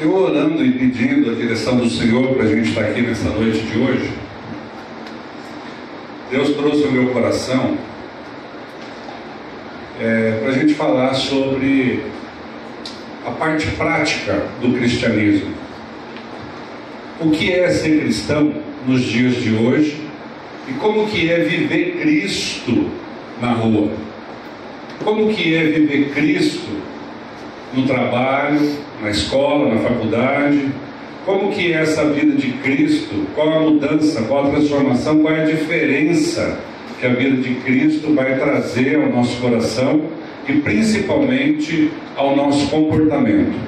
Eu orando e pedindo a direção do Senhor para a gente estar aqui nessa noite de hoje, Deus trouxe ao meu coração é, para a gente falar sobre a parte prática do cristianismo. O que é ser cristão nos dias de hoje e como que é viver Cristo na rua. Como que é viver Cristo no trabalho, na escola, na faculdade? Como que é essa vida de Cristo? Qual a mudança, qual a transformação, qual é a diferença que a vida de Cristo vai trazer ao nosso coração e principalmente ao nosso comportamento?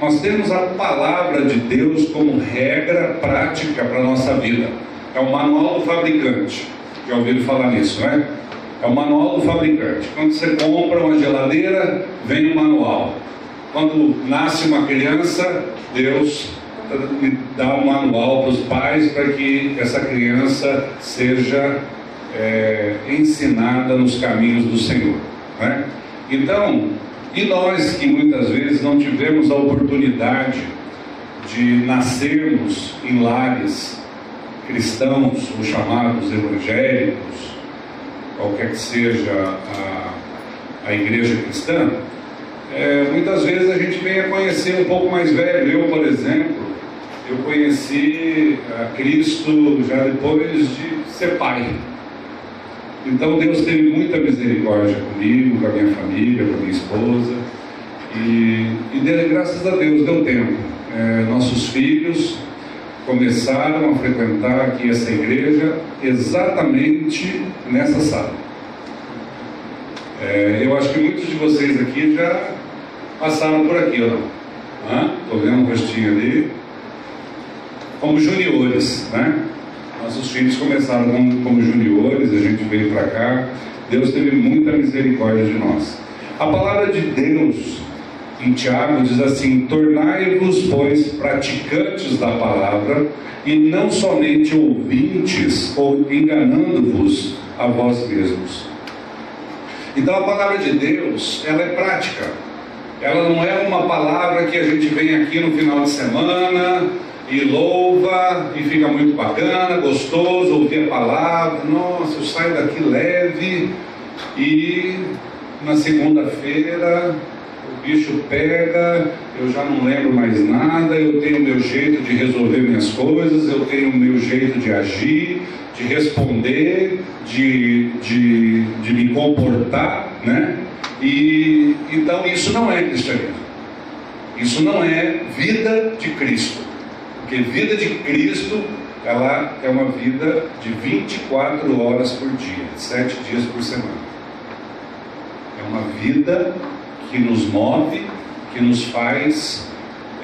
Nós temos a palavra de Deus como regra prática para a nossa vida. É o manual do fabricante. Já ouviram falar nisso, né? É o manual do fabricante. Quando você compra uma geladeira, vem o manual. Quando nasce uma criança, Deus dá um manual para os pais para que essa criança seja é, ensinada nos caminhos do Senhor. Né? Então, e nós que muitas vezes não tivemos a oportunidade de nascermos em lares cristãos ou chamados evangélicos, qualquer que seja a, a igreja cristã, é, muitas vezes a gente vem a conhecer um pouco mais velho. Eu, por exemplo, eu conheci a Cristo já depois de ser pai. Então Deus teve muita misericórdia comigo, com a minha família, com a minha esposa. E, e dele, graças a Deus deu tempo. É, nossos filhos começaram a frequentar aqui essa igreja exatamente nessa sala. É, eu acho que muitos de vocês aqui já passaram por aqui, não? Estou vendo um rostinho ali. Como juniores, né? Nossos filhos começaram como, como juniores, a gente veio para cá. Deus teve muita misericórdia de nós. A palavra de Deus em Tiago diz assim: Tornai-vos, pois, praticantes da palavra, e não somente ouvintes, ou enganando-vos a vós mesmos. Então a palavra de Deus, ela é prática. Ela não é uma palavra que a gente vem aqui no final de semana e louva e fica muito bacana, gostoso ouvir a palavra. Nossa, eu saio daqui leve e na segunda-feira o bicho pega, eu já não lembro mais nada, eu tenho meu jeito de resolver minhas coisas, eu tenho meu jeito de agir, de responder, de, de, de me comportar, né? E então isso não é cristianismo. Isso não é vida de Cristo. Porque vida de Cristo, ela é uma vida de 24 horas por dia, 7 dias por semana. É uma vida que nos move, que nos faz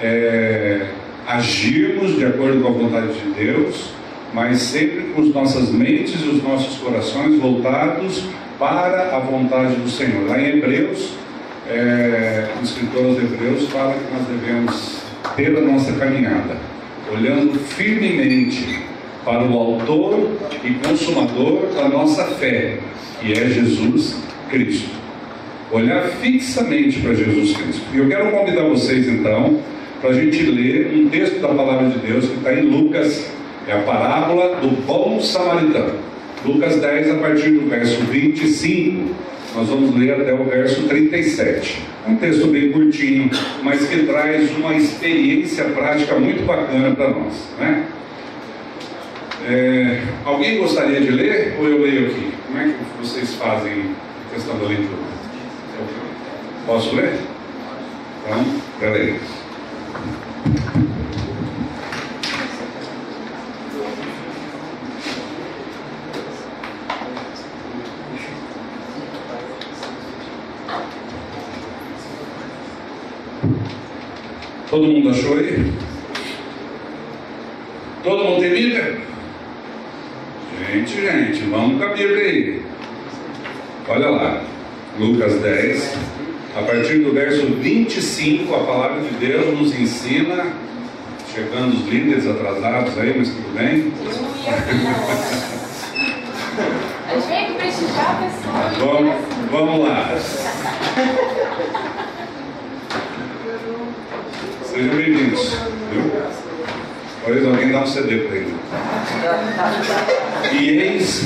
é, agirmos de acordo com a vontade de Deus, mas sempre com as nossas mentes e os nossos corações voltados para a vontade do Senhor. Lá em Hebreus, é, o escritor aos Hebreus fala que nós devemos ter a nossa caminhada, olhando firmemente para o autor e consumador da nossa fé, que é Jesus Cristo. Olhar fixamente para Jesus Cristo. E eu quero convidar vocês então para a gente ler um texto da palavra de Deus que está em Lucas, é a parábola do bom samaritano. Lucas 10, a partir do verso 25, nós vamos ler até o verso 37. É um texto bem curtinho, mas que traz uma experiência prática muito bacana para nós. Né? É, alguém gostaria de ler ou eu leio aqui? Como é que vocês fazem a questão da leitura? Posso ler? Então, peraí. Todo mundo achou aí? Todo mundo tem Bíblia? Gente, gente, vamos com a Bíblia aí. Olha lá, Lucas 10, a partir do verso 25, a palavra de Deus nos ensina, chegando os líderes atrasados aí, mas tudo bem. Vamos, vamos lá. Sejam bem-vindos. Talvez alguém dá um CD para ele. E eis.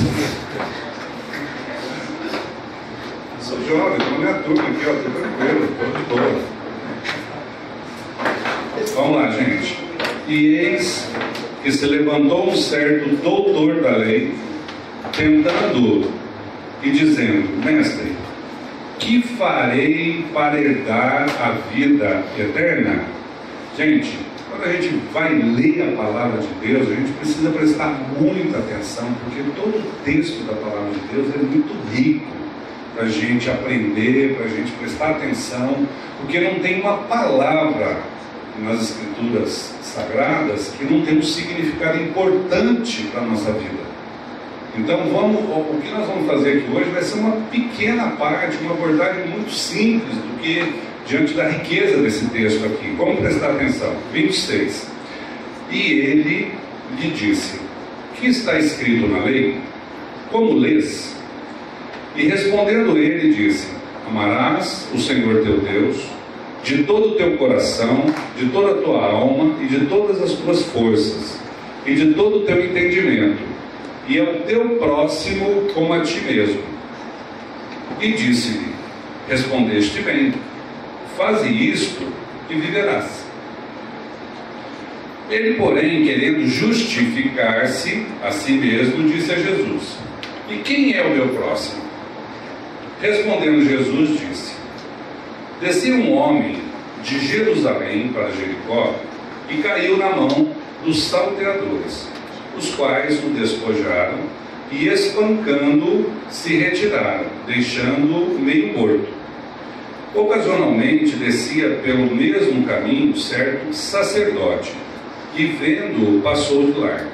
Sou jovem, estou na minha turma aqui, ó, estou tranquilo, estou de boa. Vamos lá, gente. E eis que se levantou um certo doutor da lei, tentando e dizendo: Mestre, que farei para herdar a vida eterna? Gente, quando a gente vai ler a palavra de Deus, a gente precisa prestar muita atenção, porque todo o texto da palavra de Deus é muito rico para a gente aprender, para a gente prestar atenção, porque não tem uma palavra nas escrituras sagradas que não tem um significado importante para a nossa vida. Então vamos, o que nós vamos fazer aqui hoje vai ser uma pequena parte, uma abordagem muito simples do que diante da riqueza desse texto aqui. Vamos prestar atenção. 26. E ele lhe disse: Que está escrito na lei? Como lês? E respondendo ele, disse: Amarás o Senhor teu Deus de todo o teu coração, de toda a tua alma e de todas as tuas forças, e de todo o teu entendimento, e ao teu próximo como a ti mesmo. E disse-lhe: Respondeste bem, faze isto e viverás. Ele, porém, querendo justificar-se a si mesmo, disse a Jesus: E quem é o meu próximo? Respondendo Jesus, disse: Descia um homem de Jerusalém para Jericó e caiu na mão dos salteadores, os quais o despojaram e, espancando, se retiraram, deixando-o meio morto. Ocasionalmente descia pelo mesmo caminho certo sacerdote, e vendo-o passou de largo.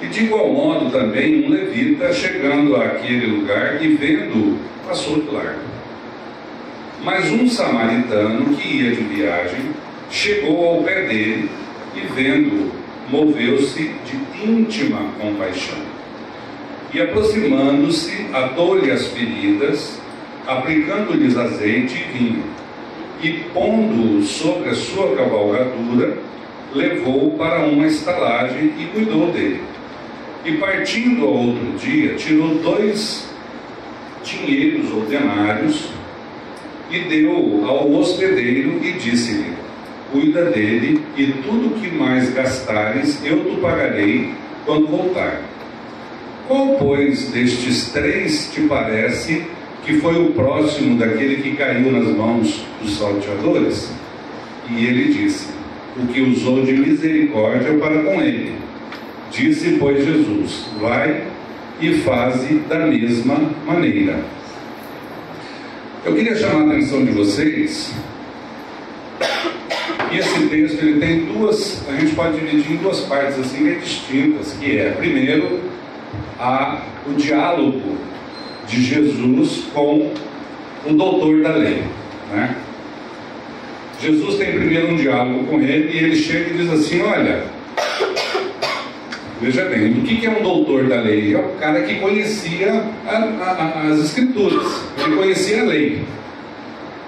E de igual modo também um levita, chegando àquele lugar e vendo-o, passou de largo. Mas um samaritano que ia de viagem chegou ao pé dele e, vendo-o, moveu-se de íntima compaixão. E aproximando-se, atou-lhe as feridas, aplicando-lhes azeite e vinho, e pondo-o sobre a sua cavalgadura, levou-o para uma estalagem e cuidou dele. E partindo ao outro dia, tirou dois dinheiros ou denários e deu ao hospedeiro e disse-lhe: Cuida dele, e tudo que mais gastares eu te pagarei quando voltar. Qual, pois, destes três te parece que foi o próximo daquele que caiu nas mãos dos salteadores? E ele disse: O que usou de misericórdia para com ele. Disse, pois, Jesus: Vai e faze da mesma maneira. Eu queria chamar a atenção de vocês que esse texto ele tem duas, a gente pode dividir em duas partes assim bem distintas, que é primeiro a, o diálogo de Jesus com o doutor da lei, né? Jesus tem primeiro um diálogo com ele e ele chega e diz assim, olha, veja bem, o que é um doutor da lei? É o cara que conhecia a, a, as escrituras, ele conhecia a lei,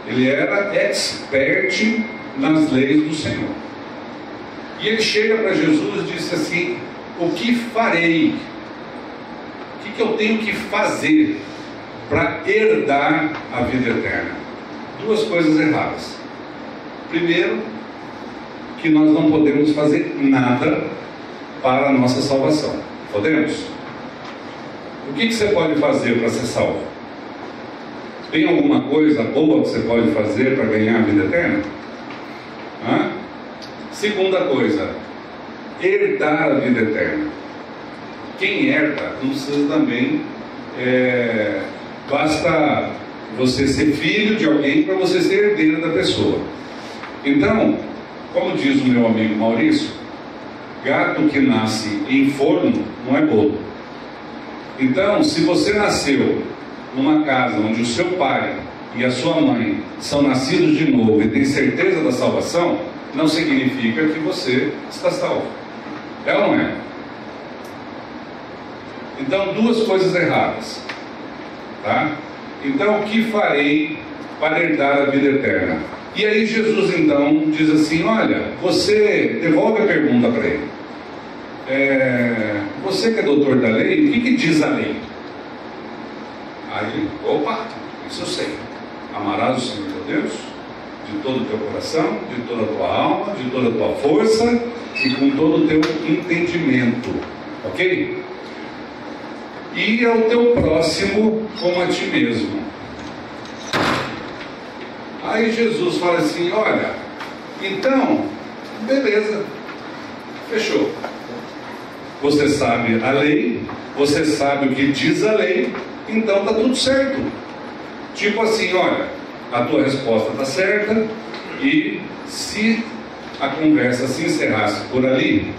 ele era expert nas leis do Senhor. E ele chega para Jesus e disse assim: O que farei? O que, que eu tenho que fazer para herdar a vida eterna? Duas coisas erradas. Primeiro, que nós não podemos fazer nada para a nossa salvação. Podemos? O que, que você pode fazer para ser salvo? Tem alguma coisa boa que você pode fazer para ganhar a vida eterna? Hã? Segunda coisa, herdar a vida eterna. Quem herda não precisa também. É, basta você ser filho de alguém para você ser herdeiro da pessoa. Então, como diz o meu amigo Maurício, gato que nasce em forno não é bolo. Então, se você nasceu numa casa onde o seu pai e a sua mãe são nascidos de novo e tem certeza da salvação, não significa que você está salvo. É ou não é? Então, duas coisas erradas. Tá? Então, o que farei para herdar a vida eterna? E aí Jesus então diz assim: Olha, você devolve a pergunta para ele. É, você que é doutor da lei, o que, que diz a lei? Aí opa, isso eu sei. Amarás o Senhor teu Deus de todo o teu coração, de toda a tua alma, de toda a tua força e com todo o teu entendimento. Ok? E ao teu próximo como a ti mesmo. Aí Jesus fala assim: Olha, então, beleza, fechou. Você sabe a lei, você sabe o que diz a lei, então tá tudo certo. Tipo assim, olha, a tua resposta está certa e se a conversa se encerrasse por ali,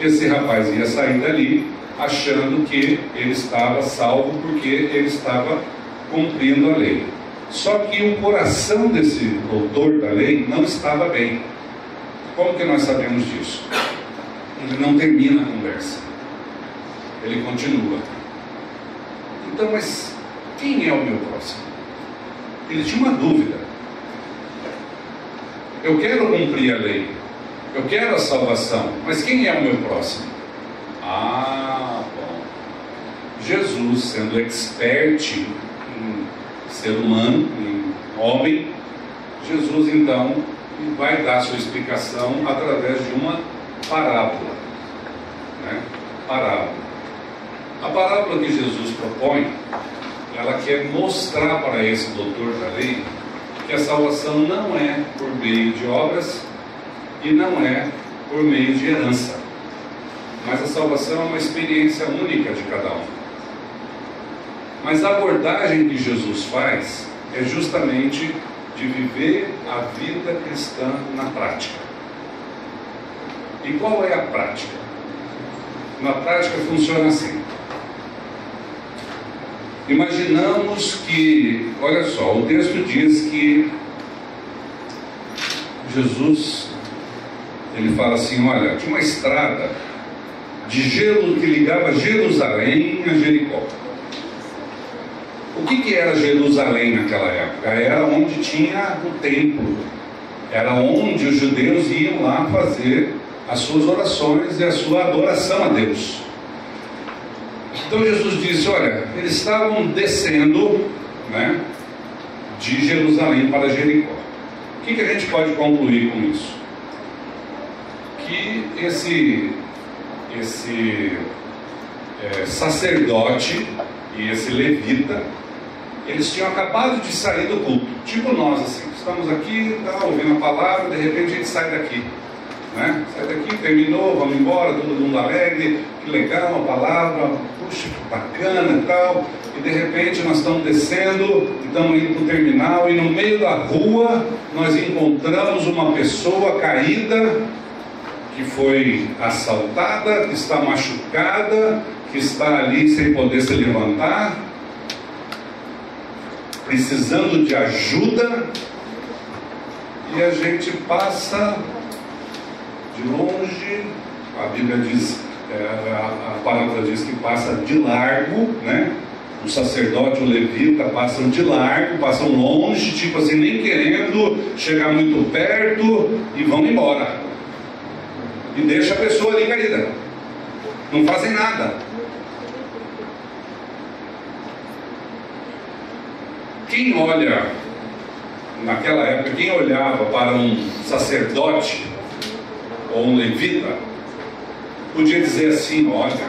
esse rapaz ia sair dali achando que ele estava salvo porque ele estava cumprindo a lei. Só que o coração desse doutor da lei não estava bem. Como que nós sabemos disso? Ele não termina a conversa. Ele continua. Então, mas quem é o meu próximo? Ele tinha uma dúvida. Eu quero cumprir a lei. Eu quero a salvação. Mas quem é o meu próximo? Ah. Jesus, sendo expert em ser humano, em homem, Jesus então vai dar sua explicação através de uma parábola. Né? Parábola. A parábola que Jesus propõe, ela quer mostrar para esse doutor da lei que a salvação não é por meio de obras e não é por meio de herança. Mas a salvação é uma experiência única de cada um. Mas a abordagem que Jesus faz é justamente de viver a vida cristã na prática. E qual é a prática? Na prática funciona assim. Imaginamos que, olha só, o texto diz que Jesus, ele fala assim, olha, tinha uma estrada de gelo que ligava Jerusalém a Jericó. O que, que era Jerusalém naquela época? Era onde tinha o templo, era onde os judeus iam lá fazer as suas orações e a sua adoração a Deus. Então Jesus disse: Olha, eles estavam descendo né, de Jerusalém para Jericó. O que, que a gente pode concluir com isso? Que esse, esse é, sacerdote e esse levita eles tinham acabado de sair do culto, tipo nós assim, estamos aqui, tá, ouvindo a palavra, de repente a gente sai daqui, né? Sai daqui, terminou, vamos embora, todo mundo alegre, que legal a palavra, puxa, que bacana e tal, e de repente nós estamos descendo, estamos indo para o terminal, e no meio da rua nós encontramos uma pessoa caída, que foi assaltada, que está machucada, que está ali sem poder se levantar, precisando de ajuda e a gente passa de longe, a Bíblia diz, é, a, palavra diz que passa de largo, né? O sacerdote, o levita passam de largo, passam longe, tipo assim, nem querendo chegar muito perto e vão embora. E deixa a pessoa ali caída. Não fazem nada. Quem olha, naquela época, quem olhava para um sacerdote ou um levita, podia dizer assim: olha,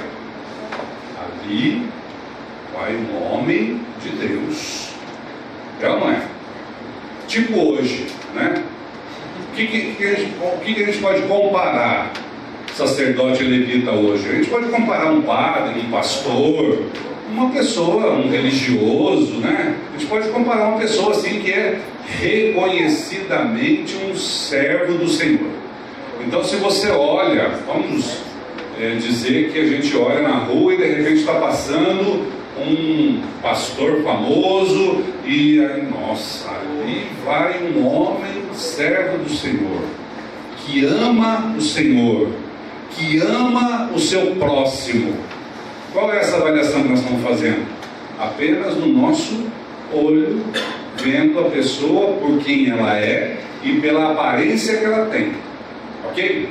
ali vai um homem de Deus. É ou não é? Tipo hoje, né? O que, que, que, a gente, que a gente pode comparar sacerdote e levita hoje? A gente pode comparar um padre, um pastor, uma pessoa, um religioso, né? A gente pode comparar uma pessoa assim que é reconhecidamente um servo do Senhor. Então, se você olha, vamos é, dizer que a gente olha na rua e de repente está passando um pastor famoso e aí, nossa, ali vai um homem servo do Senhor, que ama o Senhor, que ama o seu próximo qual é essa avaliação que nós estamos fazendo? Apenas no nosso olho vendo a pessoa por quem ela é e pela aparência que ela tem. Ok?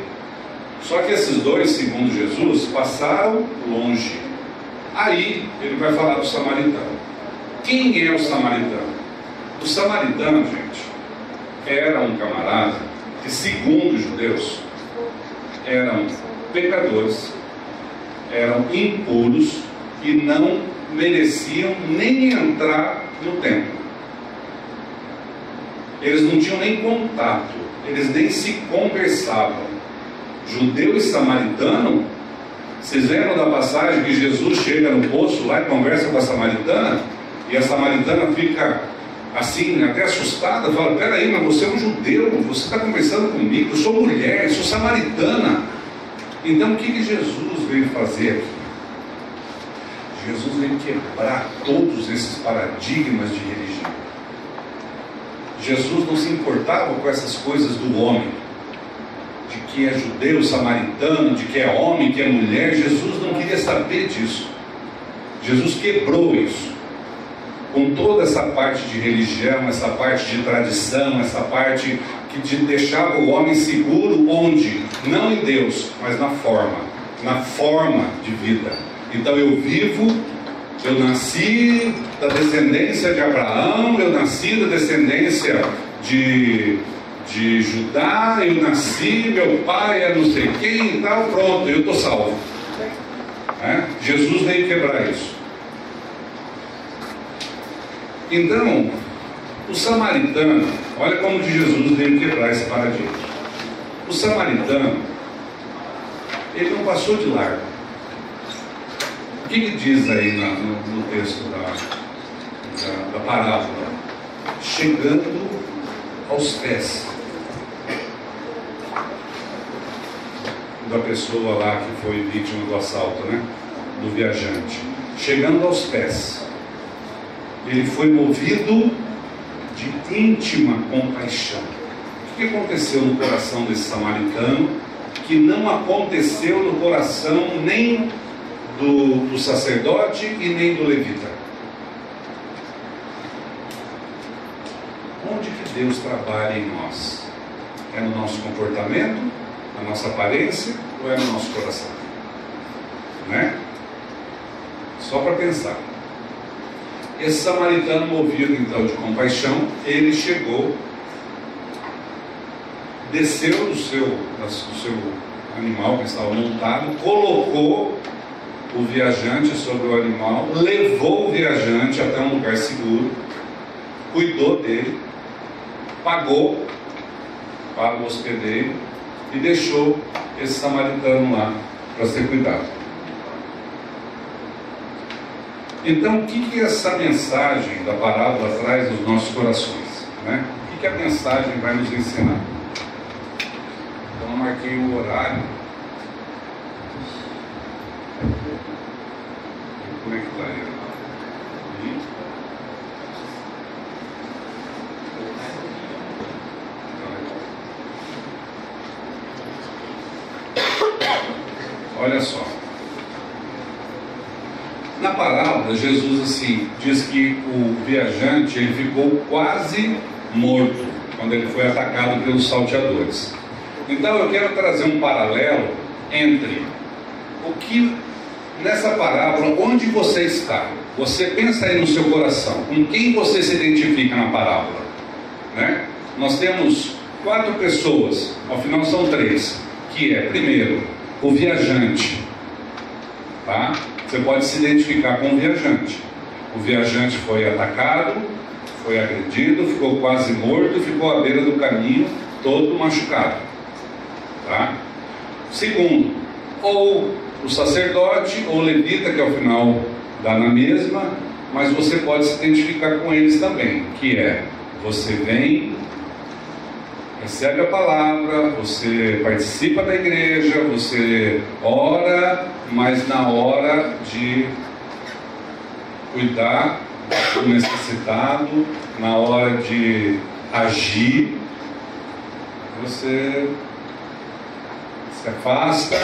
Só que esses dois, segundo Jesus, passaram longe. Aí ele vai falar do samaritano. Quem é o samaritano? O samaritano, gente, era um camarada que, segundo os judeus, eram pecadores, eram impuros e não mereciam nem entrar no templo. Eles não tinham nem contato, eles nem se conversavam. Judeu e samaritano, vocês lembram da passagem que Jesus chega no poço lá e conversa com a samaritana? E a samaritana fica assim, até assustada, fala: Peraí, mas você é um judeu, você está conversando comigo, eu sou mulher, eu sou samaritana. Então o que, que Jesus veio fazer aqui? Jesus veio quebrar todos esses paradigmas de religião. Jesus não se importava com essas coisas do homem, de que é judeu, samaritano, de que é homem, que é mulher. Jesus não queria saber disso. Jesus quebrou isso. Com toda essa parte de religião, essa parte de tradição, essa parte que deixava o homem seguro onde? Não em Deus, mas na forma, na forma de vida. Então eu vivo, eu nasci da descendência de Abraão, eu nasci da descendência de, de Judá, eu nasci, meu pai é não sei quem e tal, pronto, eu estou salvo. É? Jesus veio quebrar isso. Então, o samaritano, olha como Jesus veio quebrar esse paradigma. O samaritano, ele não passou de largo que, que diz aí na, no, no, texto da, da, da parábola? Chegando aos pés da pessoa lá que foi vítima do assalto, né? Do viajante. Chegando aos pés, ele foi movido de íntima compaixão. O que aconteceu no coração desse samaritano que não aconteceu no coração nem do, do sacerdote e nem do levita. Onde que Deus trabalha em nós? É no nosso comportamento, na nossa aparência ou é no nosso coração? Né? Só para pensar. Esse samaritano, movido então de compaixão, ele chegou, desceu do seu, do seu animal que estava montado, colocou o viajante sobre o animal, levou o viajante até um lugar seguro, cuidou dele, pagou para o hospedeiro e deixou esse samaritano lá para ser cuidado. Então, o que, que essa mensagem da parábola traz nos nossos corações? Né? O que, que a mensagem vai nos ensinar? Então, eu marquei o horário como é que está ele? Olha só. Na parábola, Jesus assim diz que o viajante ele ficou quase morto quando ele foi atacado pelos salteadores. Então eu quero trazer um paralelo entre o que nessa parábola, onde você está? Você pensa aí no seu coração, com quem você se identifica na parábola? Né? Nós temos quatro pessoas, ao final são três, que é, primeiro, o viajante. Tá? Você pode se identificar com o viajante. O viajante foi atacado, foi agredido, ficou quase morto, ficou à beira do caminho, todo machucado. Tá? Segundo, ou o sacerdote ou levita, que ao final dá na mesma, mas você pode se identificar com eles também, que é você vem, recebe a palavra, você participa da igreja, você ora, mas na hora de cuidar do necessitado, na hora de agir, você se afasta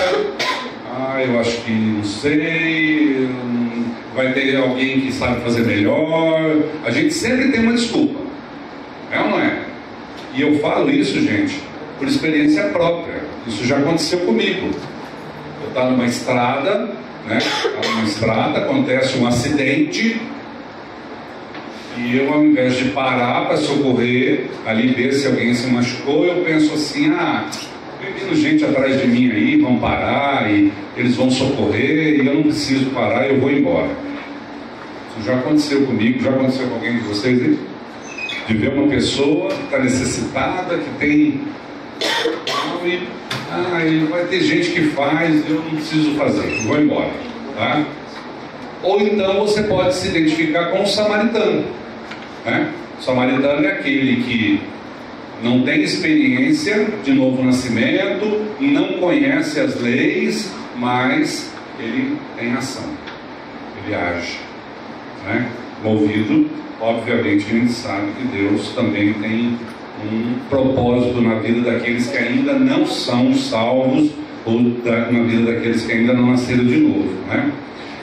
ah, eu acho que não sei, vai ter alguém que sabe fazer melhor. A gente sempre tem uma desculpa. E eu falo isso, gente, por experiência própria. Isso já aconteceu comigo. Eu estava numa estrada, né? Estava numa estrada, acontece um acidente. E eu, ao invés de parar para socorrer, ali ver se alguém se machucou, eu penso assim: ah, vindo gente atrás de mim aí, vão parar e eles vão socorrer e eu não preciso parar, eu vou embora. Isso já aconteceu comigo, já aconteceu com alguém de vocês aí? De ver uma pessoa que está necessitada, que tem. Ah, vai ter gente que faz, eu não preciso fazer, vou embora. Tá? Ou então você pode se identificar com o samaritano. Né? O samaritano é aquele que não tem experiência de novo nascimento, não conhece as leis, mas ele tem ação, ele age. Né? Movido, obviamente, a gente sabe que Deus também tem um propósito na vida daqueles que ainda não são salvos ou na vida daqueles que ainda não nasceram de novo. Né?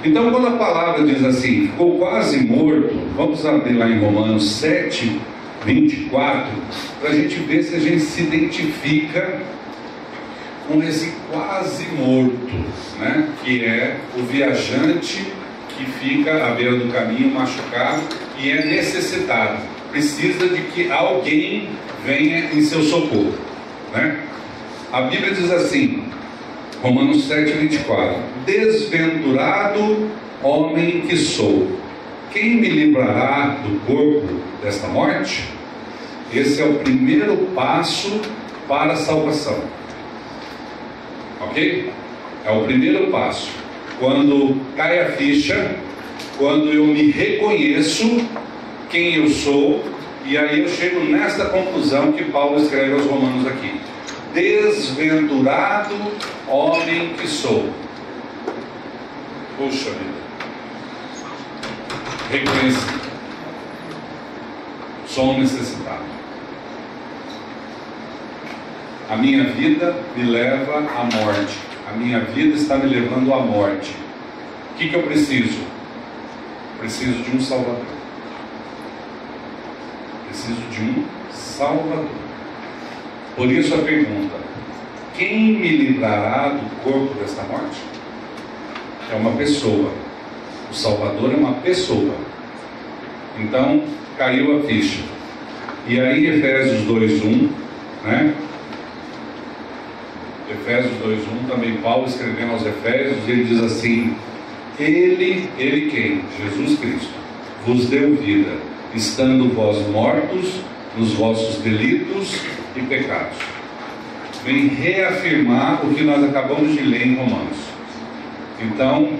Então, quando a palavra diz assim, ficou quase morto, vamos abrir lá em Romanos 7, 24, para a gente ver se a gente se identifica com esse quase morto, né? que é o viajante que fica à beira do caminho machucado e é necessitado, precisa de que alguém venha em seu socorro. Né? A Bíblia diz assim, Romanos 7, 24: Desventurado homem que sou, quem me livrará do corpo desta morte? Esse é o primeiro passo para a salvação. Ok? É o primeiro passo. Quando cai a ficha, quando eu me reconheço quem eu sou, e aí eu chego nesta conclusão que Paulo escreve aos Romanos aqui: Desventurado homem que sou. Puxa vida. Reconheci. Sou um necessitado. A minha vida me leva à morte. A minha vida está me levando à morte. O que, que eu preciso? Preciso de um Salvador. Preciso de um Salvador. Por isso a pergunta: quem me livrará do corpo desta morte? É uma pessoa. O Salvador é uma pessoa. Então, caiu a ficha. E aí, Efésios 2:1, né? Efésios 2:1 também Paulo escrevendo aos Efésios, ele diz assim: Ele, ele quem? Jesus Cristo, vos deu vida, estando vós mortos nos vossos delitos e pecados. Vem reafirmar o que nós acabamos de ler em Romanos. Então,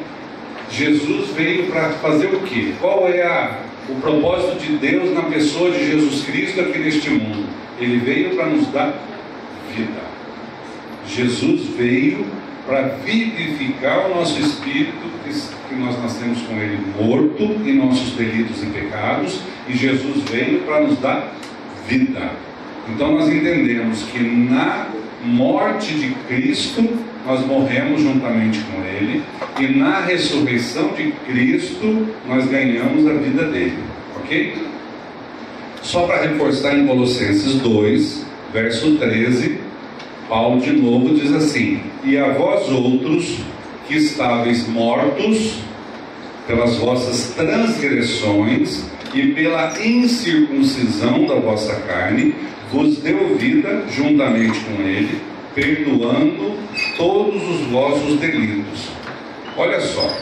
Jesus veio para fazer o quê? Qual é a, o propósito de Deus na pessoa de Jesus Cristo aqui neste mundo? Ele veio para nos dar vida. Jesus veio para vivificar o nosso espírito, que nós nascemos com ele morto em nossos delitos e pecados, e Jesus veio para nos dar vida. Então nós entendemos que na morte de Cristo nós morremos juntamente com ele, e na ressurreição de Cristo nós ganhamos a vida dele, ok? Só para reforçar em Colossenses 2, verso 13 Paulo de novo diz assim: E a vós outros que estáveis mortos pelas vossas transgressões e pela incircuncisão da vossa carne, vos deu vida juntamente com ele, perdoando todos os vossos delitos. Olha só,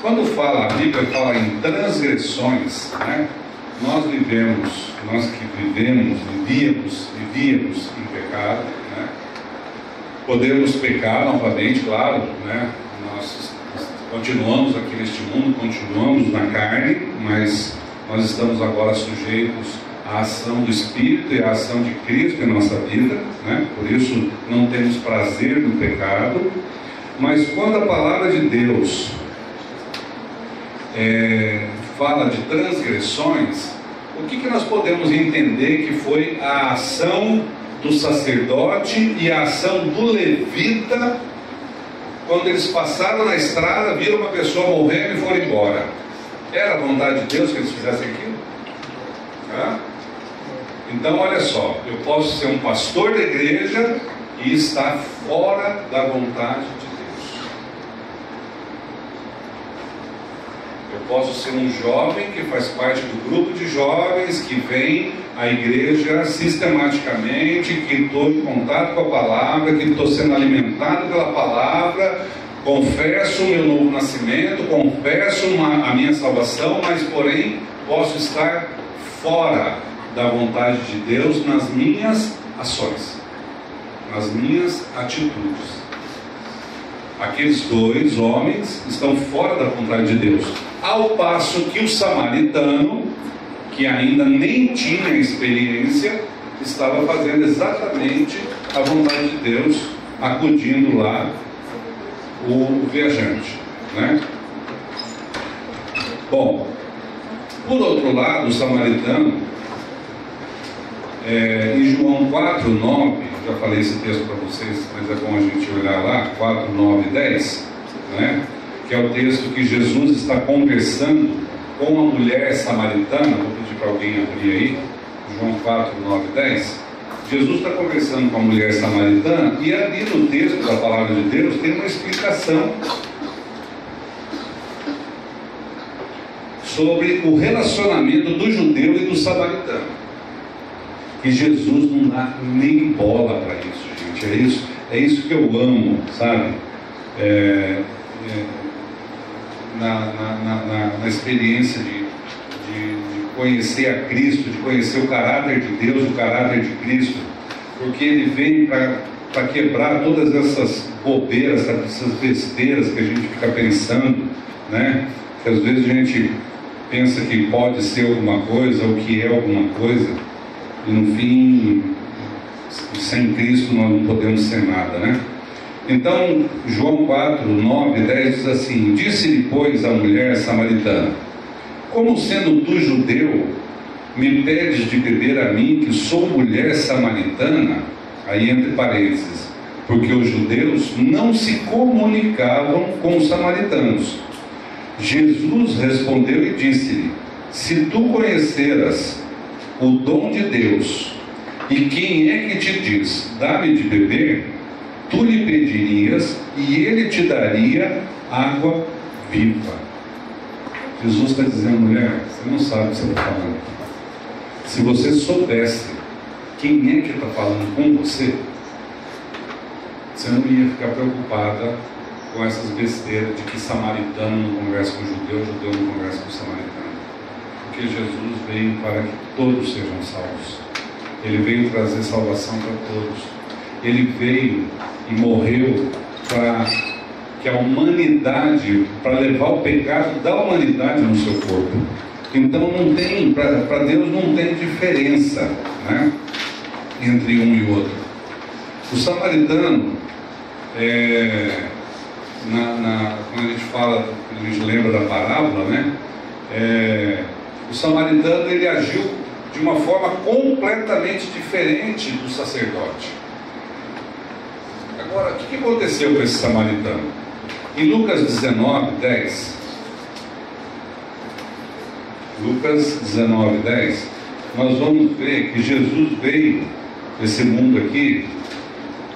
quando fala a Bíblia fala em transgressões, né? Nós vivemos, nós que vivemos, vivíamos, vivíamos em pecado, Podemos pecar novamente, claro, né? Nós continuamos aqui neste mundo, continuamos na carne, mas nós estamos agora sujeitos à ação do Espírito e à ação de Cristo em nossa vida, né? Por isso não temos prazer no pecado. Mas quando a palavra de Deus é, fala de transgressões, o que, que nós podemos entender que foi a ação do sacerdote e a ação do levita, quando eles passaram na estrada, viram uma pessoa morrendo e foram embora. Era a vontade de Deus que eles fizessem aquilo? Então, olha só, eu posso ser um pastor da igreja e estar fora da vontade de Deus. Eu posso ser um jovem que faz parte do grupo de jovens que vem à igreja sistematicamente, que estou em contato com a palavra, que estou sendo alimentado pela palavra, confesso o meu novo nascimento, confesso uma, a minha salvação, mas porém posso estar fora da vontade de Deus nas minhas ações, nas minhas atitudes. Aqueles dois homens estão fora da vontade de Deus, ao passo que o samaritano, que ainda nem tinha experiência, estava fazendo exatamente a vontade de Deus, acudindo lá o viajante, né? Bom, por outro lado, o samaritano, é, em João 4, 9, já falei esse texto para vocês, mas é bom a gente olhar lá, 4, 9 e 10, né? Que é o texto que Jesus está conversando com uma mulher samaritana, vou pedir para alguém abrir aí, João 4, 9 e 10. Jesus está conversando com a mulher samaritana e ali no texto da palavra de Deus tem uma explicação sobre o relacionamento do judeu e do samaritano. E Jesus não dá nem bola para isso, gente. É isso, é isso que eu amo, sabe? É, é, na, na, na, na, experiência de, de, de, conhecer a Cristo, de conhecer o caráter de Deus, o caráter de Cristo, porque Ele vem para quebrar todas essas bobeiras, essas besteiras que a gente fica pensando, né? Que às vezes a gente pensa que pode ser alguma coisa ou que é alguma coisa, e no fim, sem Cristo nós não podemos ser nada, né? Então, João 4, 9, 10 diz assim: Disse-lhe, pois, a mulher samaritana: Como sendo tu judeu, me pedes de beber a mim, que sou mulher samaritana? Aí entre parênteses, porque os judeus não se comunicavam com os samaritanos. Jesus respondeu e disse-lhe: Se tu conheceras o dom de Deus, e quem é que te diz, dá-me de beber, tu lhe pedirias e ele te daria água viva. Jesus está dizendo, mulher, você não sabe o que você está falando. Se você soubesse quem é que está falando com você, você não ia ficar preocupada com essas besteiras de que samaritano não conversa com judeu, judeu não conversa com samaritano. Porque Jesus veio para que todos sejam salvos. Ele veio trazer salvação para todos. Ele veio e morreu para que a humanidade, para levar o pecado da humanidade no seu corpo. Então não tem, para Deus não tem diferença né, entre um e outro. O samaritano é, na, na, quando a gente fala, a gente lembra da parábola, né? É, o samaritano ele agiu de uma forma completamente diferente do sacerdote. Agora, o que aconteceu com esse samaritano? Em Lucas 19, 10, Lucas 19, 10, nós vamos ver que Jesus veio nesse mundo aqui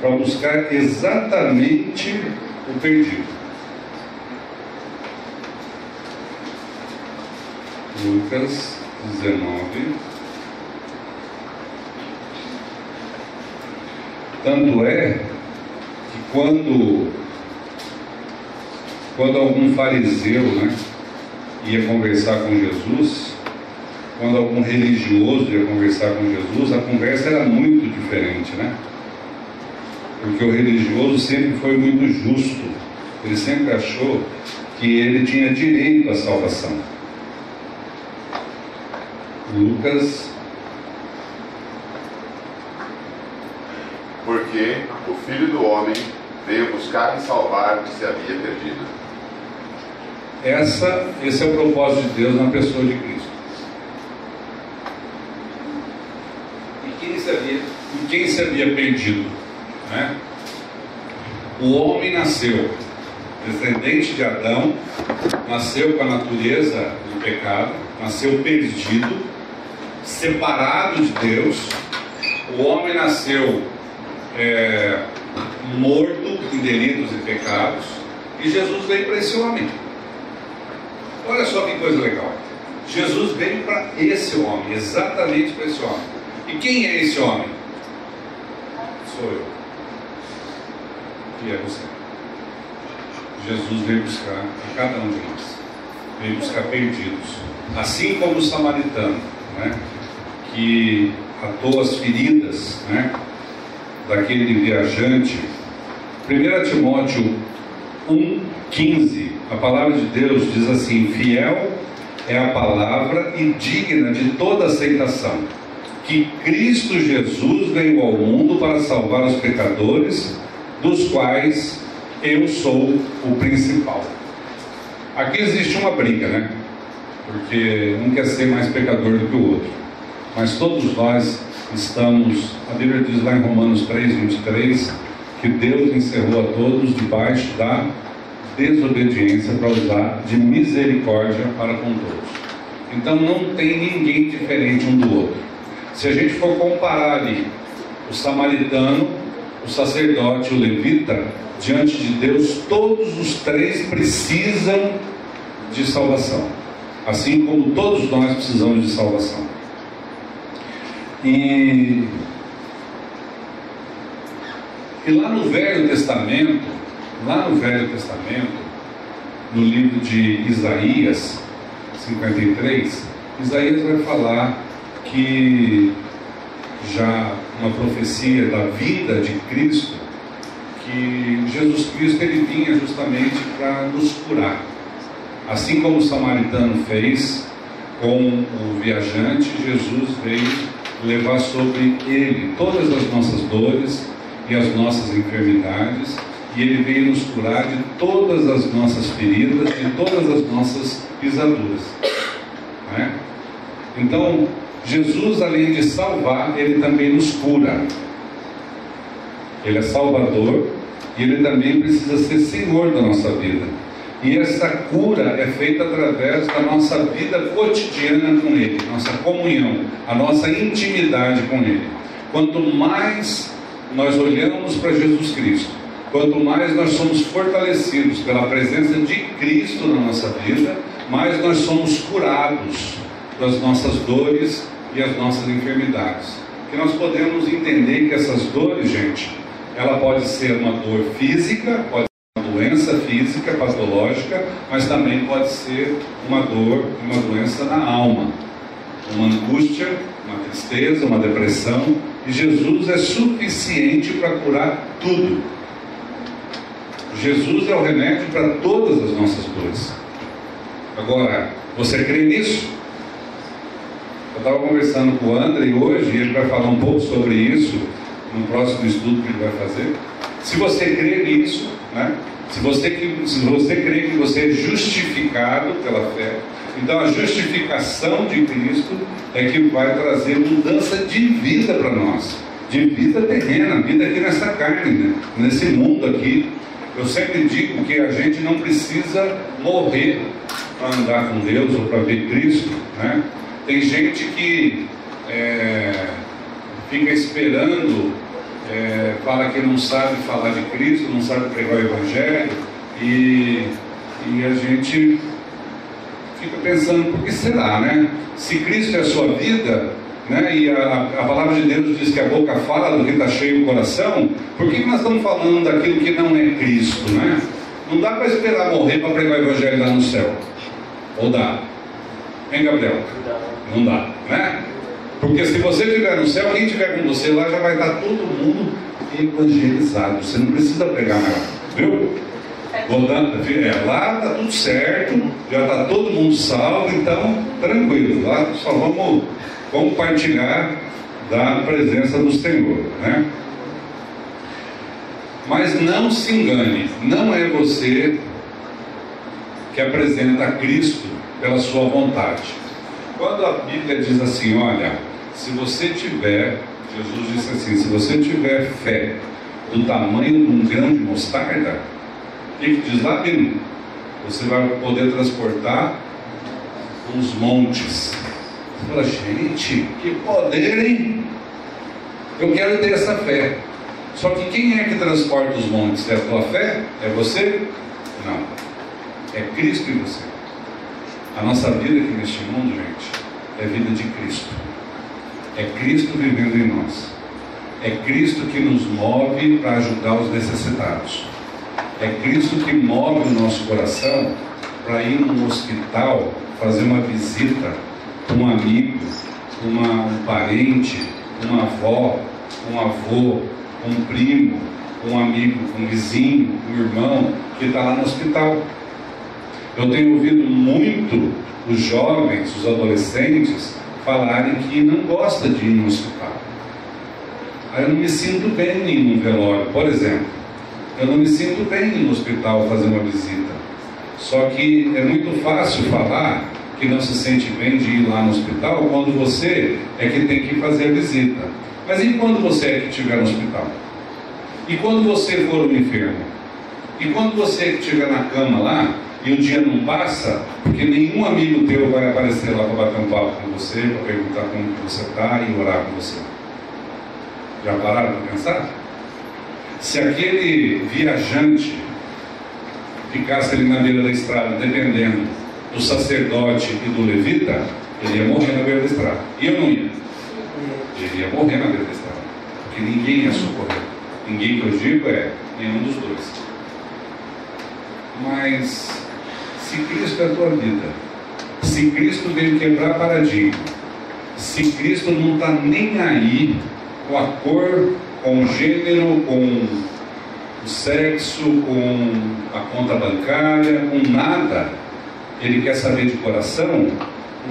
para buscar exatamente o perdido. Lucas 19. Tanto é quando, quando algum fariseu né, ia conversar com Jesus, quando algum religioso ia conversar com Jesus, a conversa era muito diferente, né? porque o religioso sempre foi muito justo, ele sempre achou que ele tinha direito à salvação. Lucas. Porque o Filho do Homem veio buscar e salvar o que se havia perdido. Essa, esse é o propósito de Deus na pessoa de Cristo. E quem se havia, e quem se havia perdido? Né? O homem nasceu descendente de Adão, nasceu com a natureza do pecado, nasceu perdido, separado de Deus, o homem nasceu é, morto em delitos e pecados, e Jesus veio para esse homem. Olha só que coisa legal. Jesus veio para esse homem, exatamente para esse homem. E quem é esse homem? Sou eu. E é você. Jesus veio buscar a cada um de nós. Veio buscar perdidos. Assim como o samaritano, né, que atou as feridas né, daquele viajante. 1 Timóteo 1,15, a palavra de Deus diz assim: Fiel é a palavra e digna de toda aceitação, que Cristo Jesus veio ao mundo para salvar os pecadores, dos quais eu sou o principal. Aqui existe uma briga, né? Porque um quer ser mais pecador do que o outro. Mas todos nós estamos, a Bíblia diz lá em Romanos 3, 23, que Deus encerrou a todos debaixo da desobediência para usar de misericórdia para com todos. Então não tem ninguém diferente um do outro. Se a gente for comparar ali o samaritano, o sacerdote, o levita, diante de Deus, todos os três precisam de salvação. Assim como todos nós precisamos de salvação. E, e lá no Velho Testamento, lá no Velho Testamento, no livro de Isaías 53, Isaías vai falar que já uma profecia da vida de Cristo, que Jesus Cristo ele vinha justamente para nos curar. Assim como o samaritano fez com o viajante, Jesus veio levar sobre ele todas as nossas dores e as nossas enfermidades, e ele veio nos curar de todas as nossas feridas, de todas as nossas pisaduras. Né? Então, Jesus, além de salvar, ele também nos cura. Ele é Salvador e ele também precisa ser Senhor da nossa vida. E essa cura é feita através da nossa vida cotidiana com Ele, nossa comunhão, a nossa intimidade com Ele. Quanto mais nós olhamos para Jesus Cristo, quanto mais nós somos fortalecidos pela presença de Cristo na nossa vida, mais nós somos curados das nossas dores e as nossas enfermidades. Que nós podemos entender que essas dores, gente, ela pode ser uma dor física, pode doença física, patológica, mas também pode ser uma dor, uma doença na alma, uma angústia, uma tristeza, uma depressão. E Jesus é suficiente para curar tudo. Jesus é o remédio para todas as nossas dores. Agora, você crê nisso? Eu estava conversando com o André hoje e ele vai falar um pouco sobre isso no próximo estudo que ele vai fazer. Se você crê nisso, né? Se você, se você crê que você é justificado pela fé, então a justificação de Cristo é que vai trazer mudança de vida para nós, de vida terrena, vida aqui nessa carne, né? nesse mundo aqui. Eu sempre digo que a gente não precisa morrer para andar com Deus ou para ver Cristo. Né? Tem gente que é, fica esperando é, fala que não sabe falar de Cristo, não sabe pregar o Evangelho, e, e a gente fica pensando, por que será, né? Se Cristo é a sua vida, né, e a, a palavra de Deus diz que a boca fala do que está cheio o coração, por que nós estamos falando daquilo que não é Cristo, né? Não dá para esperar morrer para pregar o Evangelho lá no céu. Ou dá? Hein, Gabriel? Não dá, né? Porque se você estiver no céu, quem estiver com você lá já vai estar todo mundo evangelizado. Você não precisa pregar nada, viu? Voltando, é, lá está tudo certo, já está todo mundo salvo, então tranquilo, lá só vamos compartilhar da presença do Senhor, né? Mas não se engane, não é você que apresenta Cristo pela sua vontade. Quando a Bíblia diz assim, olha, se você tiver, Jesus disse assim, se você tiver fé do tamanho de um grão de mostarda, o que, que diz lá, Você vai poder transportar uns montes. Você fala, gente, que poder, hein? Eu quero ter essa fé. Só que quem é que transporta os montes? É a tua fé? É você? Não. É Cristo em você. A nossa vida aqui neste mundo, gente, é vida de Cristo. É Cristo vivendo em nós. É Cristo que nos move para ajudar os necessitados. É Cristo que move o nosso coração para ir num hospital fazer uma visita com um amigo, uma, um parente, uma avó, um avô, um primo, um amigo, um vizinho, um irmão que está lá no hospital. Eu tenho ouvido muito os jovens, os adolescentes, falarem que não gosta de ir no hospital. Aí eu não me sinto bem em um velório, por exemplo. Eu não me sinto bem no hospital fazer uma visita. Só que é muito fácil falar que não se sente bem de ir lá no hospital quando você é que tem que fazer a visita. Mas e quando você é que estiver no hospital? E quando você for um enfermo? E quando você estiver na cama lá e o dia não passa, porque nenhum amigo teu vai aparecer lá para bater um papo com você, para perguntar como você está e orar com você. Já pararam para pensar? Se aquele viajante ficasse ali na beira da estrada, dependendo do sacerdote e do levita, ele ia morrer na beira da estrada. E eu não ia. Ele ia morrer na beira da estrada. Porque ninguém ia socorrer. Ninguém que eu digo é nenhum dos dois. Mas se Cristo é a tua vida, se Cristo veio quebrar paradigma, se Cristo não está nem aí com a cor, com o gênero, com o sexo, com a conta bancária, com nada, ele quer saber de coração,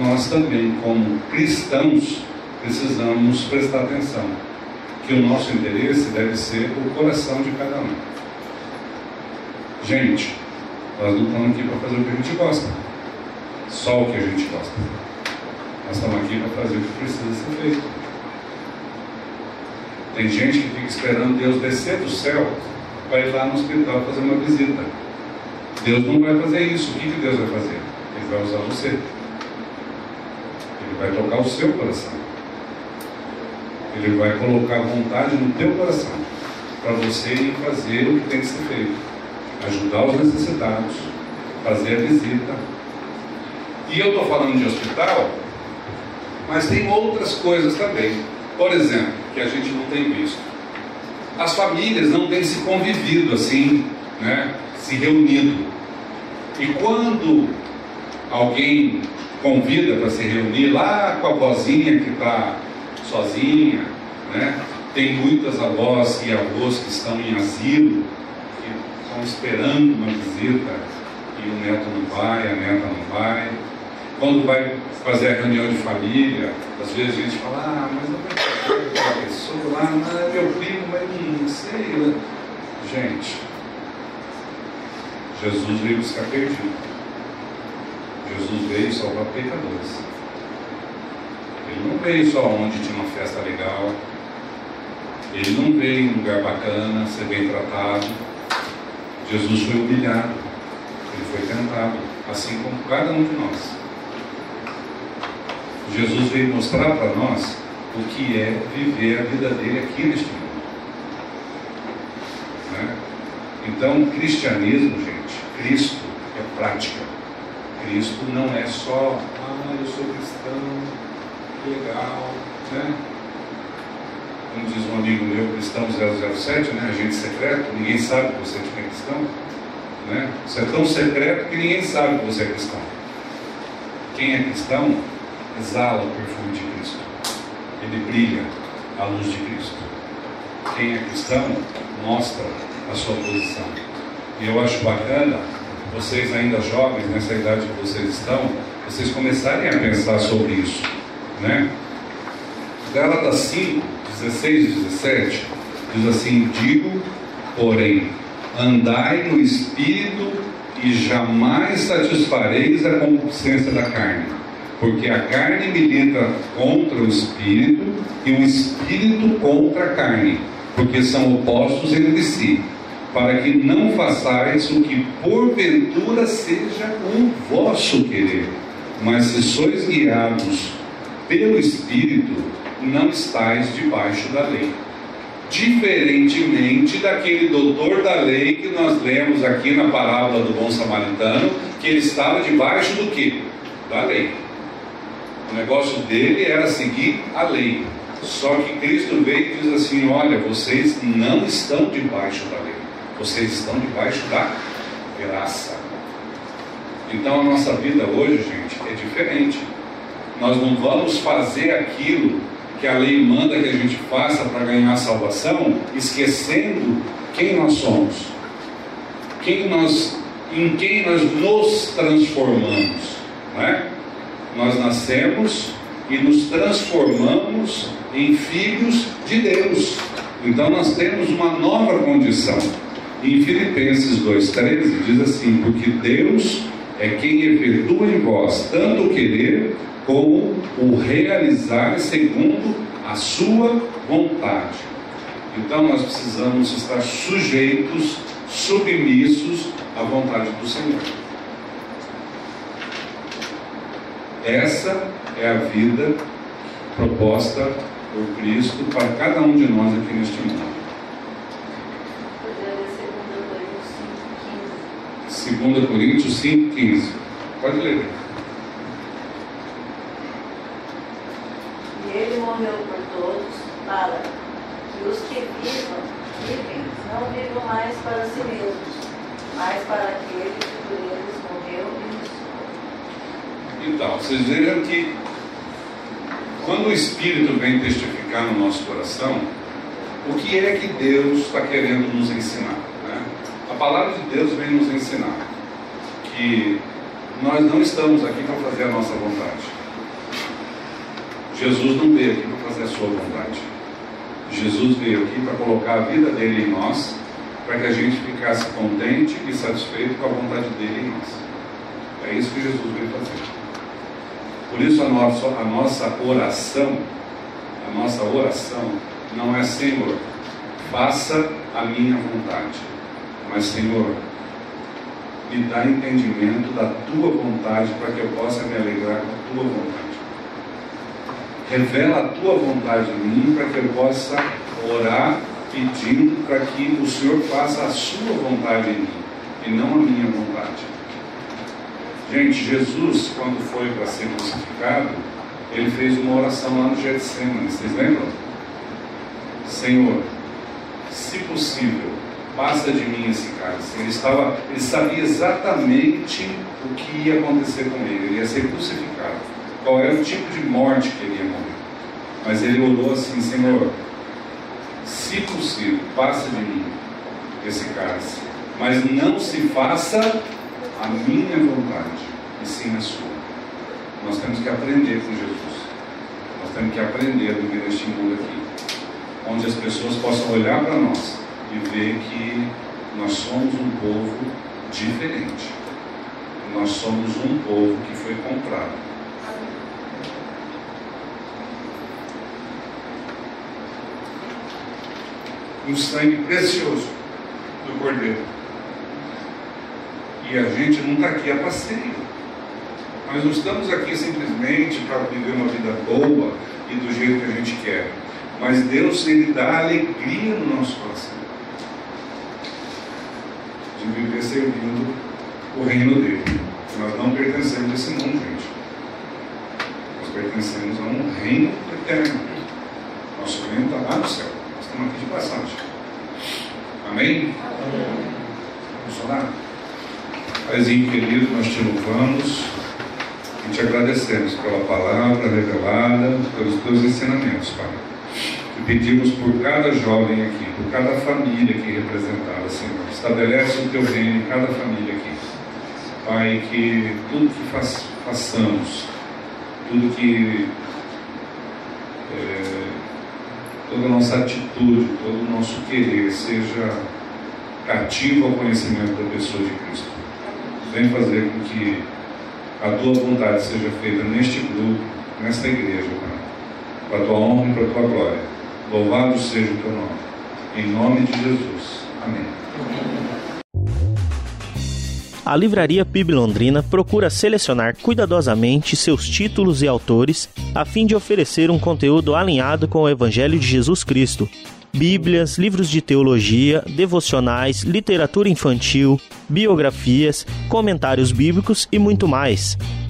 nós também, como cristãos, precisamos prestar atenção. Que o nosso interesse deve ser o coração de cada um. Gente, nós não estamos aqui para fazer o que a gente gosta, só o que a gente gosta. Nós estamos aqui para fazer o que precisa ser feito. Tem gente que fica esperando Deus descer do céu para ir lá no hospital fazer uma visita. Deus não vai fazer isso. O que, que Deus vai fazer? Ele vai usar você. Ele vai tocar o seu coração. Ele vai colocar vontade no teu coração para você ir fazer o que tem que ser feito ajudar os necessitados, fazer visita. E eu estou falando de hospital, mas tem outras coisas também. Por exemplo, que a gente não tem visto. As famílias não têm se convivido assim, né? se reunido. E quando alguém convida para se reunir lá com a vozinha que está sozinha, né? tem muitas avós e avós que estão em asilo, estão esperando uma visita e o neto não vai, a neta não vai. Quando vai fazer a reunião de família, às vezes a gente fala, ah, mas eu vou aquela pessoa lá, não, é meu primo, mas não sei. Né? Gente, Jesus veio buscar perdido. Jesus veio salvar pecadores. Ele não veio só onde tinha uma festa legal. Ele não veio em um lugar bacana, ser bem tratado. Jesus foi humilhado, ele foi tentado, assim como cada um de nós. Jesus veio mostrar para nós o que é viver a vida dele aqui neste mundo. Né? Então, o cristianismo, gente, Cristo é prática. Cristo não é só, ah, eu sou cristão, legal, né? Como diz um amigo meu, cristão 007, né, agente secreto, ninguém sabe que você é cristão. Né? Você é tão secreto que ninguém sabe que você é cristão. Quem é cristão exala o perfume de Cristo. Ele brilha a luz de Cristo. Quem é cristão mostra a sua posição. E eu acho bacana, vocês ainda jovens, nessa idade que vocês estão, vocês começarem a pensar sobre isso. Né? Gálatas 5, 16 e 17, diz assim: Digo, porém, andai no espírito e jamais satisfareis a concupiscência da carne, porque a carne milita contra o espírito e o espírito contra a carne, porque são opostos entre si, para que não façais o que porventura seja o vosso querer, mas se sois guiados pelo Espírito, não estáis debaixo da lei. Diferentemente daquele doutor da lei que nós lemos aqui na parábola do bom samaritano, que ele estava debaixo do que? Da lei. O negócio dele era seguir a lei. Só que Cristo veio e diz assim: olha, vocês não estão debaixo da lei, vocês estão debaixo da graça. Então a nossa vida hoje, gente, é diferente. Nós não vamos fazer aquilo que a lei manda que a gente faça para ganhar salvação, esquecendo quem nós somos, quem nós, em quem nós nos transformamos, não é? Nós nascemos e nos transformamos em filhos de Deus. Então nós temos uma nova condição. Em Filipenses 2,13 diz assim: Porque Deus é quem efetua em vós tanto o querer como o realizar segundo a sua vontade. Então nós precisamos estar sujeitos, submissos à vontade do Senhor. Essa é a vida proposta por Cristo para cada um de nós aqui neste mundo. 2 Coríntios 5,15. Pode ler. E ele morreu por todos para que os que vivam, vivem, não vivam mais para si mesmos, mas para aquele que por eles morreu e ressuscitou. Então, vocês vejam que quando o Espírito vem testificar no nosso coração, o que é que Deus está querendo nos ensinar? Palavra de Deus vem nos ensinar que nós não estamos aqui para fazer a nossa vontade. Jesus não veio aqui para fazer a sua vontade. Jesus veio aqui para colocar a vida dele em nós, para que a gente ficasse contente e satisfeito com a vontade dele em nós. É isso que Jesus veio fazer. Por isso a nossa, a nossa oração, a nossa oração não é Senhor, faça a minha vontade, mas Senhor, me dá entendimento da tua vontade para que eu possa me alegrar com a tua vontade. Revela a tua vontade em mim para que eu possa orar pedindo para que o Senhor faça a sua vontade em mim e não a minha vontade. Gente, Jesus, quando foi para ser crucificado, ele fez uma oração lá no Getsemane, vocês lembram? Senhor, se possível, passa de mim esse cálice. Ele, estava, ele sabia exatamente o que ia acontecer com ele, ele ia ser crucificado. Qual era o tipo de morte que ele ia morrer. Mas ele orou assim, Senhor, se possível, passa de mim esse cálice. Mas não se faça a minha vontade, e sim a sua. Nós temos que aprender com Jesus. Nós temos que aprender a viver neste mundo aqui. Onde as pessoas possam olhar para nós e ver que nós somos um povo diferente. Nós somos um povo que foi comprado. Um sangue precioso do Cordeiro. E a gente não está aqui a passeio. Nós não estamos aqui simplesmente para viver uma vida boa e do jeito que a gente quer. Mas Deus, Ele dá alegria no nosso coração viver servindo o reino dele. Nós não pertencemos a esse mundo, gente. Nós pertencemos a um reino eterno. Nosso reino está lá no céu. Nós estamos aqui de passagem. Amém? Vamos orar? Paizinho querido, nós te louvamos e te agradecemos pela palavra revelada, pelos teus ensinamentos, Pai. Pedimos por cada jovem aqui, por cada família aqui representada, Senhor. Estabelece o teu reino em cada família aqui. Pai, que tudo que faz, façamos, tudo que. É, toda a nossa atitude, todo o nosso querer seja cativo ao conhecimento da pessoa de Cristo. Vem fazer com que a tua vontade seja feita neste grupo, nesta igreja, Pai, para a tua honra e para a tua glória. Louvado seja o teu nome. Em nome de Jesus. Amém. A Livraria PIB Londrina procura selecionar cuidadosamente seus títulos e autores a fim de oferecer um conteúdo alinhado com o Evangelho de Jesus Cristo. Bíblias, livros de teologia, devocionais, literatura infantil, biografias, comentários bíblicos e muito mais.